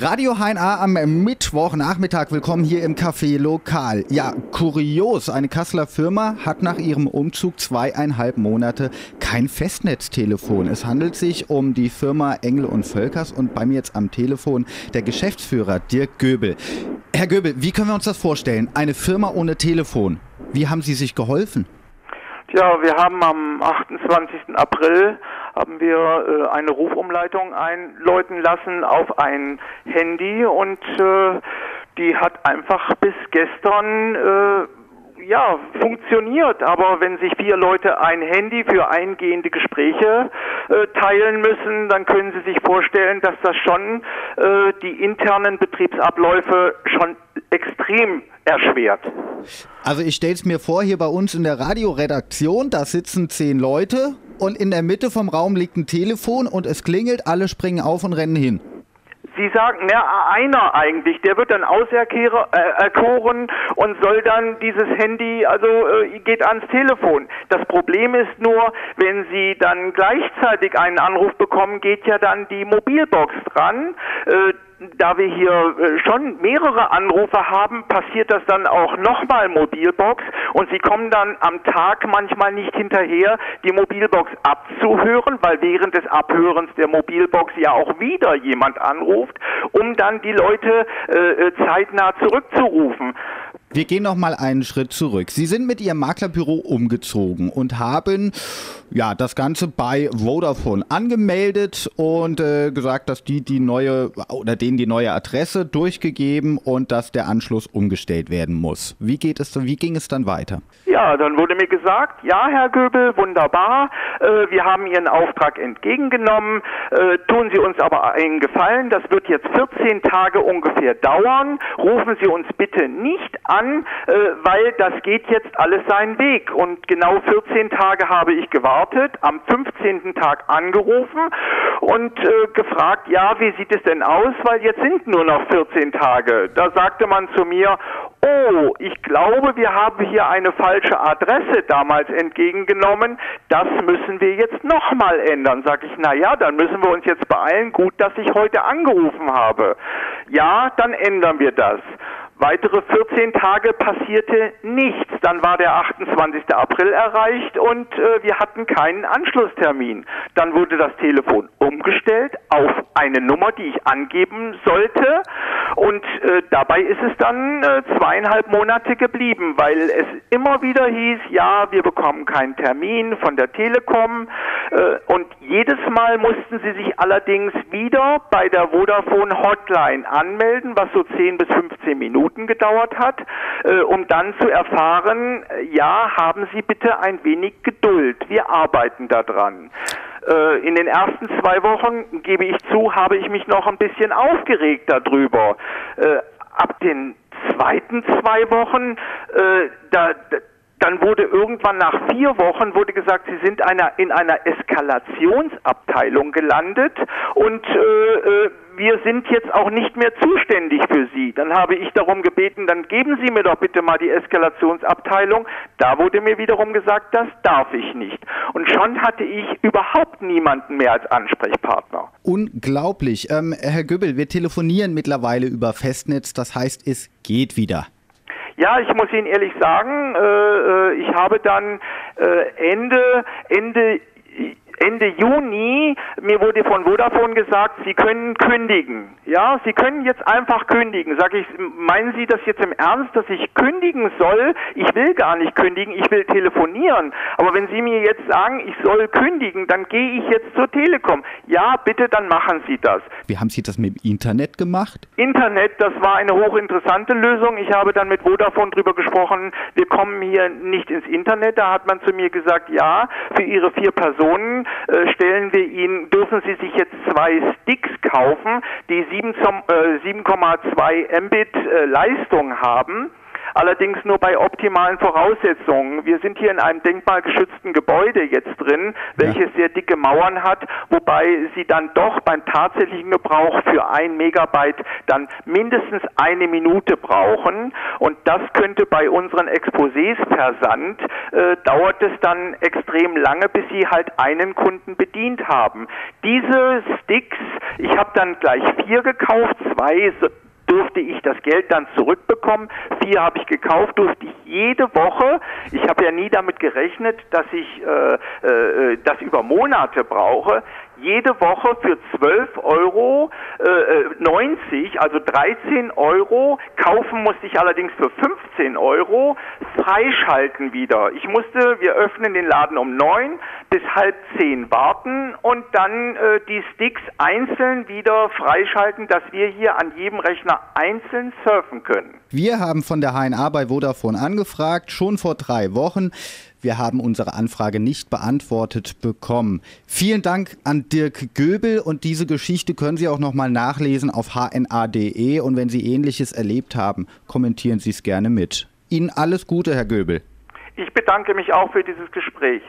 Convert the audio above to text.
Radio HNA am Mittwochnachmittag. Willkommen hier im Café Lokal. Ja, kurios. Eine Kasseler Firma hat nach ihrem Umzug zweieinhalb Monate kein Festnetztelefon. Es handelt sich um die Firma Engel und Völkers und bei mir jetzt am Telefon der Geschäftsführer Dirk Göbel. Herr Göbel, wie können wir uns das vorstellen? Eine Firma ohne Telefon. Wie haben Sie sich geholfen? Tja, wir haben am 28. April haben wir äh, eine Rufumleitung einläuten lassen auf ein Handy und äh, die hat einfach bis gestern äh, ja, funktioniert, aber wenn sich vier Leute ein Handy für eingehende Gespräche äh, teilen müssen, dann können Sie sich vorstellen, dass das schon äh, die internen Betriebsabläufe schon extrem erschwert. Also ich stelle es mir vor, hier bei uns in der Radioredaktion, da sitzen zehn Leute und in der Mitte vom Raum liegt ein Telefon und es klingelt, alle springen auf und rennen hin. Sie sagen, na, einer eigentlich, der wird dann auserkoren äh, und soll dann dieses Handy, also äh, geht ans Telefon. Das Problem ist nur, wenn Sie dann gleichzeitig einen Anruf bekommen, geht ja dann die Mobilbox dran. Äh, da wir hier äh, schon mehrere Anrufe haben, passiert das dann auch nochmal Mobilbox und Sie kommen dann am Tag manchmal nicht hinterher, die Mobilbox abzuhören, weil während des Abhörens der Mobilbox ja auch wieder jemand anruft, um dann die Leute äh, äh zeitnah zurückzurufen. Wir gehen noch mal einen Schritt zurück. Sie sind mit Ihrem Maklerbüro umgezogen und haben ja das Ganze bei Vodafone angemeldet und äh, gesagt, dass die die neue oder denen die neue Adresse durchgegeben und dass der Anschluss umgestellt werden muss. Wie geht es? Wie ging es dann weiter? Ja, dann wurde mir gesagt, ja, Herr Göbel, wunderbar. Äh, wir haben Ihren Auftrag entgegengenommen. Äh, tun Sie uns aber einen Gefallen. Das wird jetzt 14 Tage ungefähr dauern. Rufen Sie uns bitte nicht an an, äh, weil das geht jetzt alles seinen Weg. Und genau 14 Tage habe ich gewartet, am 15. Tag angerufen und äh, gefragt, ja, wie sieht es denn aus, weil jetzt sind nur noch 14 Tage. Da sagte man zu mir, oh, ich glaube, wir haben hier eine falsche Adresse damals entgegengenommen, das müssen wir jetzt nochmal ändern. Sag ich, na ja, dann müssen wir uns jetzt beeilen, gut, dass ich heute angerufen habe. Ja, dann ändern wir das. Weitere 14 Tage passierte nichts. Dann war der 28. April erreicht und äh, wir hatten keinen Anschlusstermin. Dann wurde das Telefon umgestellt auf eine Nummer, die ich angeben sollte. Und äh, dabei ist es dann äh, zweieinhalb Monate geblieben, weil es immer wieder hieß, ja, wir bekommen keinen Termin von der Telekom. Äh, und jedes Mal mussten sie sich allerdings wieder bei der Vodafone Hotline anmelden, was so 10 bis 15 Minuten gedauert hat, äh, um dann zu erfahren, äh, ja, haben Sie bitte ein wenig Geduld, wir arbeiten daran. In den ersten zwei Wochen, gebe ich zu, habe ich mich noch ein bisschen aufgeregt darüber. Ab den zweiten zwei Wochen, da, dann wurde irgendwann nach vier Wochen wurde gesagt, sie sind einer, in einer Eskalationsabteilung gelandet und äh, äh, wir sind jetzt auch nicht mehr zuständig für Sie. Dann habe ich darum gebeten, dann geben Sie mir doch bitte mal die Eskalationsabteilung. Da wurde mir wiederum gesagt, das darf ich nicht. Und schon hatte ich überhaupt niemanden mehr als Ansprechpartner. Unglaublich. Ähm, Herr Göbel, wir telefonieren mittlerweile über Festnetz, das heißt, es geht wieder. Ja, ich muss Ihnen ehrlich sagen, äh, äh, ich habe dann äh, Ende Ende Ende Juni, mir wurde von Vodafone gesagt, Sie können kündigen. Ja, Sie können jetzt einfach kündigen. Sag ich, meinen Sie das jetzt im Ernst, dass ich kündigen soll? Ich will gar nicht kündigen, ich will telefonieren. Aber wenn Sie mir jetzt sagen, ich soll kündigen, dann gehe ich jetzt zur Telekom. Ja, bitte, dann machen Sie das. Wie haben Sie das mit dem Internet gemacht? Internet, das war eine hochinteressante Lösung. Ich habe dann mit Vodafone drüber gesprochen, wir kommen hier nicht ins Internet. Da hat man zu mir gesagt, ja, für Ihre vier Personen äh, stellen wir Ihnen, dürfen Sie sich jetzt zwei Sticks kaufen, die 7,2 äh, Mbit äh, Leistung haben allerdings nur bei optimalen Voraussetzungen. Wir sind hier in einem denkmalgeschützten Gebäude jetzt drin, welches ja. sehr dicke Mauern hat, wobei sie dann doch beim tatsächlichen Gebrauch für ein Megabyte dann mindestens eine Minute brauchen. Und das könnte bei unseren Exposés versand, äh, dauert es dann extrem lange, bis sie halt einen Kunden bedient haben. Diese Sticks, ich habe dann gleich vier gekauft, zwei durfte ich das Geld dann zurückbekommen. Vier habe ich gekauft, durfte ich jede Woche. Ich habe ja nie damit gerechnet, dass ich äh, äh, das über Monate brauche jede Woche für 12 Euro äh, 90, äh, also 13 Euro. Kaufen musste ich allerdings für 15 Euro. Freischalten wieder. Ich musste, wir öffnen den Laden um 9 bis halb 10 warten und dann äh, die Sticks einzeln wieder freischalten, dass wir hier an jedem Rechner einzeln surfen können. Wir haben von der HNA bei Vodafone angefragt, schon vor drei Wochen. Wir haben unsere Anfrage nicht beantwortet bekommen. Vielen Dank an Dirk Göbel und diese Geschichte können Sie auch nochmal nachlesen auf hna.de und wenn Sie ähnliches erlebt haben, kommentieren Sie es gerne mit. Ihnen alles Gute, Herr Göbel. Ich bedanke mich auch für dieses Gespräch.